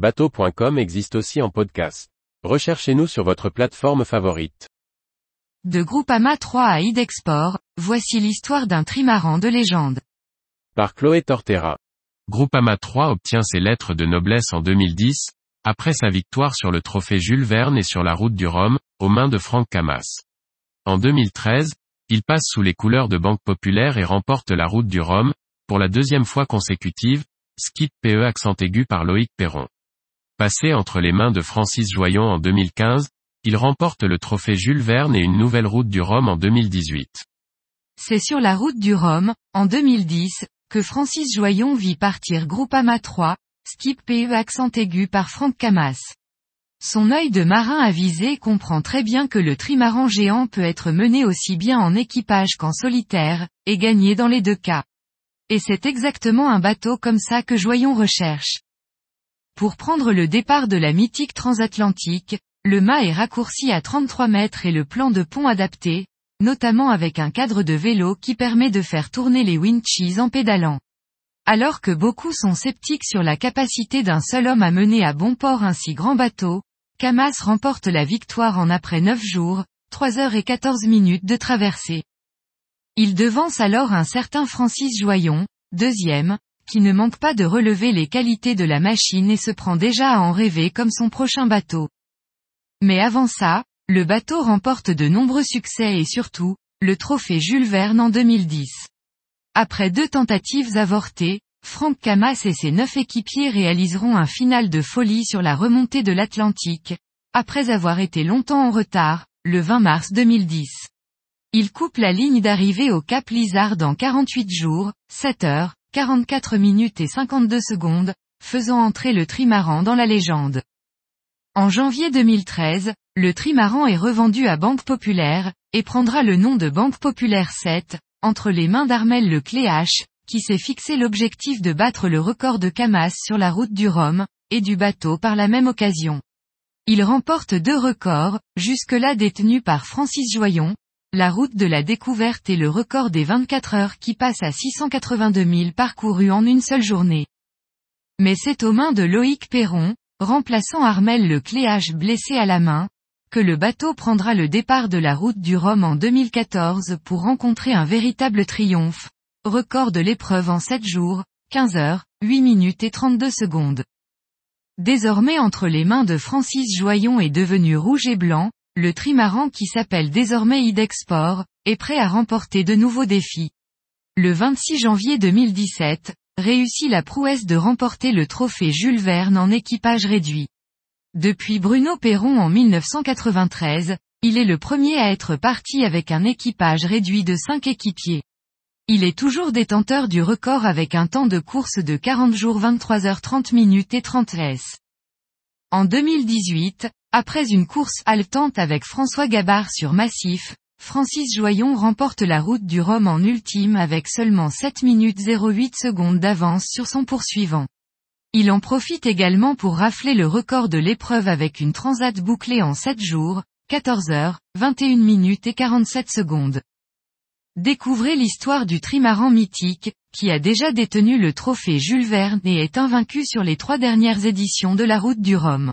Bateau.com existe aussi en podcast. Recherchez-nous sur votre plateforme favorite. De Groupama 3 à Idexport, voici l'histoire d'un trimaran de légende. Par Chloé Tortera. Groupama 3 obtient ses lettres de noblesse en 2010, après sa victoire sur le trophée Jules Verne et sur la route du Rhum, aux mains de Franck Camas. En 2013, il passe sous les couleurs de Banque Populaire et remporte la route du Rhum, pour la deuxième fois consécutive, skip PE accent aigu par Loïc Perron. Passé entre les mains de Francis Joyon en 2015, il remporte le trophée Jules Verne et une nouvelle route du Rhum en 2018. C'est sur la route du Rhum, en 2010, que Francis Joyon vit partir Groupama 3, skip PE accent aigu par Franck Camas. Son œil de marin avisé comprend très bien que le trimaran géant peut être mené aussi bien en équipage qu'en solitaire, et gagner dans les deux cas. Et c'est exactement un bateau comme ça que Joyon recherche. Pour prendre le départ de la mythique transatlantique, le mât est raccourci à 33 mètres et le plan de pont adapté, notamment avec un cadre de vélo qui permet de faire tourner les winches en pédalant. Alors que beaucoup sont sceptiques sur la capacité d'un seul homme à mener à bon port un si grand bateau, Camas remporte la victoire en après 9 jours, 3 heures et 14 minutes de traversée. Il devance alors un certain Francis Joyon, deuxième, qui ne manque pas de relever les qualités de la machine et se prend déjà à en rêver comme son prochain bateau. Mais avant ça, le bateau remporte de nombreux succès et surtout, le trophée Jules Verne en 2010. Après deux tentatives avortées, Franck Camas et ses neuf équipiers réaliseront un final de folie sur la remontée de l'Atlantique, après avoir été longtemps en retard, le 20 mars 2010. Il coupe la ligne d'arrivée au Cap Lizard en 48 jours, 7 heures, 44 minutes et 52 secondes, faisant entrer le trimaran dans la légende. En janvier 2013, le trimaran est revendu à Banque Populaire, et prendra le nom de Banque Populaire 7, entre les mains d'Armel Le Cléache, qui s'est fixé l'objectif de battre le record de Camas sur la route du Rhum, et du bateau par la même occasion. Il remporte deux records, jusque-là détenus par Francis Joyon, la route de la découverte et le record des 24 heures qui passe à 682 000 parcourus en une seule journée. Mais c'est aux mains de Loïc Perron, remplaçant Armel le Cléage blessé à la main, que le bateau prendra le départ de la route du Rhum en 2014 pour rencontrer un véritable triomphe. Record de l'épreuve en 7 jours, 15 heures, 8 minutes et 32 secondes. Désormais entre les mains de Francis Joyon est devenu rouge et blanc, le trimaran qui s'appelle désormais Idexport, est prêt à remporter de nouveaux défis. Le 26 janvier 2017, réussit la prouesse de remporter le trophée Jules Verne en équipage réduit. Depuis Bruno Perron en 1993, il est le premier à être parti avec un équipage réduit de 5 équipiers. Il est toujours détenteur du record avec un temps de course de 40 jours 23 h 30 minutes et 30 s. En 2018, après une course haletante avec François Gabard sur Massif, Francis Joyon remporte la route du Rhum en ultime avec seulement 7 minutes 08 secondes d'avance sur son poursuivant. Il en profite également pour rafler le record de l'épreuve avec une transat bouclée en 7 jours, 14 heures, 21 minutes et 47 secondes. Découvrez l'histoire du trimaran mythique, qui a déjà détenu le trophée Jules Verne et est invaincu sur les trois dernières éditions de la route du Rhum.